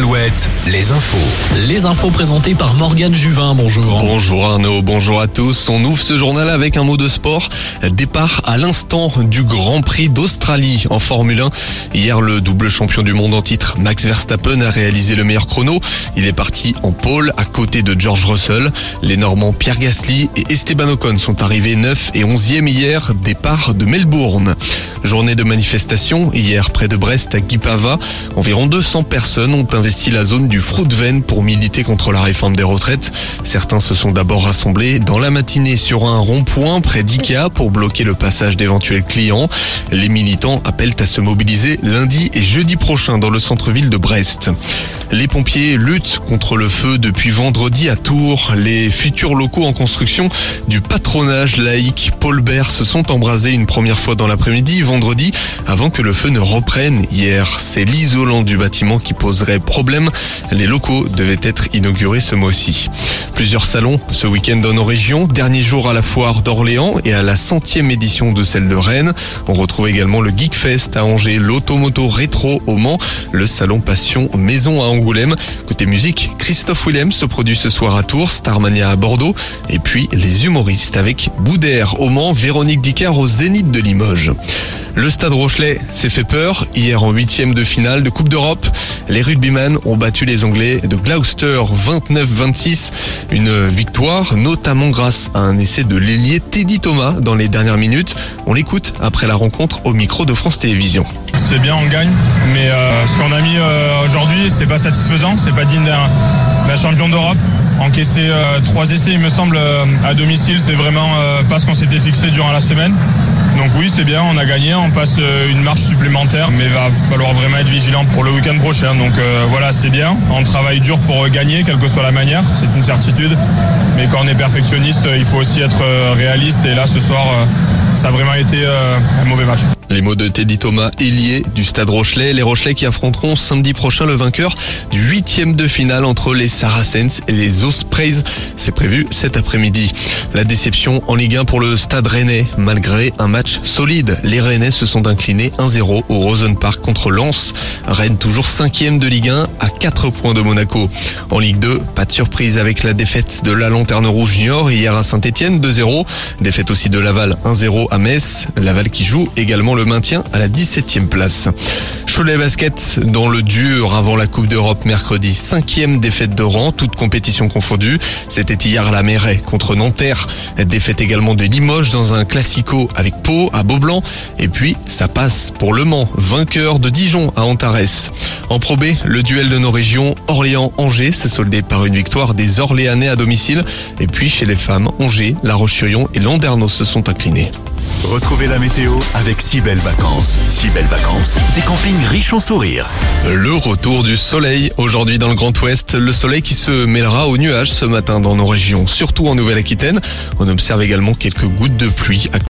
Alouette, les infos. Les infos présentées par Morgane Juvin, bonjour. Bonjour Arnaud, bonjour à tous. On ouvre ce journal avec un mot de sport. Départ à l'instant du Grand Prix d'Australie en Formule 1. Hier, le double champion du monde en titre, Max Verstappen, a réalisé le meilleur chrono. Il est parti en pôle à côté de George Russell. Les Normands Pierre Gasly et Esteban Ocon sont arrivés 9 et 11e hier, départ de Melbourne. Journée de manifestation hier près de Brest à Guipava. Environ 200 personnes ont investi la zone du Fruitven pour militer contre la réforme des retraites. Certains se sont d'abord rassemblés dans la matinée sur un rond-point près d'IKEA pour bloquer le passage d'éventuels clients. Les militants appellent à se mobiliser lundi et jeudi prochain dans le centre-ville de Brest. Les pompiers luttent contre le feu depuis vendredi à Tours. Les futurs locaux en construction du patronage laïque Paul Bert se sont embrasés une première fois dans l'après-midi vendredi avant que le feu ne reprenne hier. C'est l'isolant du bâtiment qui poserait problème. Les locaux devaient être inaugurés ce mois-ci. Plusieurs salons ce week-end dans nos régions. Dernier jour à la foire d'Orléans et à la centième édition de celle de Rennes. On retrouve également le Geekfest à Angers, l'Automoto Rétro au Mans, le salon Passion Maison à Angoulême. Côté musique, Christophe Willem se produit ce soir à Tours, Starmania à Bordeaux et puis les humoristes avec Boudère au Mans, Véronique Dicker au Zénith de Limoges. Le Stade Rochelet s'est fait peur hier en huitième de finale de Coupe d'Europe. Les rugbymen ont battu les Anglais de Gloucester 29-26. Une victoire notamment grâce à un essai de l'ailier Teddy Thomas dans les dernières minutes. On l'écoute après la rencontre au micro de France Télévisions. C'est bien, on gagne, mais euh, ce qu'on a mis euh, aujourd'hui, c'est pas satisfaisant, c'est pas digne d'un d'un champion d'Europe. Encaisser euh, trois essais, il me semble, euh, à domicile, c'est vraiment euh, pas ce qu'on s'était fixé durant la semaine. Donc oui, c'est bien, on a gagné, on passe une marche supplémentaire, mais il va falloir vraiment être vigilant pour le week-end prochain. Donc voilà, c'est bien, on travaille dur pour gagner, quelle que soit la manière, c'est une certitude. Mais quand on est perfectionniste, il faut aussi être réaliste. Et là, ce soir, ça a vraiment été euh, un mauvais match. Les mots de Teddy Thomas, ailier du Stade Rochelet. Les Rochelais qui affronteront samedi prochain le vainqueur du huitième de finale entre les Saracens et les Ospreys. C'est prévu cet après-midi. La déception en Ligue 1 pour le Stade Rennais. Malgré un match solide, les Rennais se sont inclinés 1-0 au Rosen Park contre Lens. Rennes toujours cinquième de Ligue 1 à 4 points de Monaco. En Ligue 2, pas de surprise avec la défaite de la Lanterne Rouge Junior hier à Saint-Etienne 2-0. Défaite aussi de Laval 1-0 à Metz. Laval qui joue également le maintien à la 17e place. Cholet Basket dans le dur avant la Coupe d'Europe mercredi. Cinquième défaite de rang, toute compétition confondue. C'était hier à la Mairie contre Nanterre. Défaite également de Limoges dans un classico avec Pau à Beaublanc. Et puis ça passe pour Le Mans, vainqueur de Dijon à Antares. En Pro le duel de nos régions Orléans-Angers s'est soldé par une victoire des Orléanais à domicile. Et puis chez les femmes, Angers, La Roche-sur-Yon et Landerneau se sont inclinés. Retrouvez la météo avec si belles vacances. Si belles vacances, des campings riches en sourires. Le retour du soleil aujourd'hui dans le Grand Ouest. Le soleil qui se mêlera aux nuages ce matin dans nos régions, surtout en Nouvelle-Aquitaine. On observe également quelques gouttes de pluie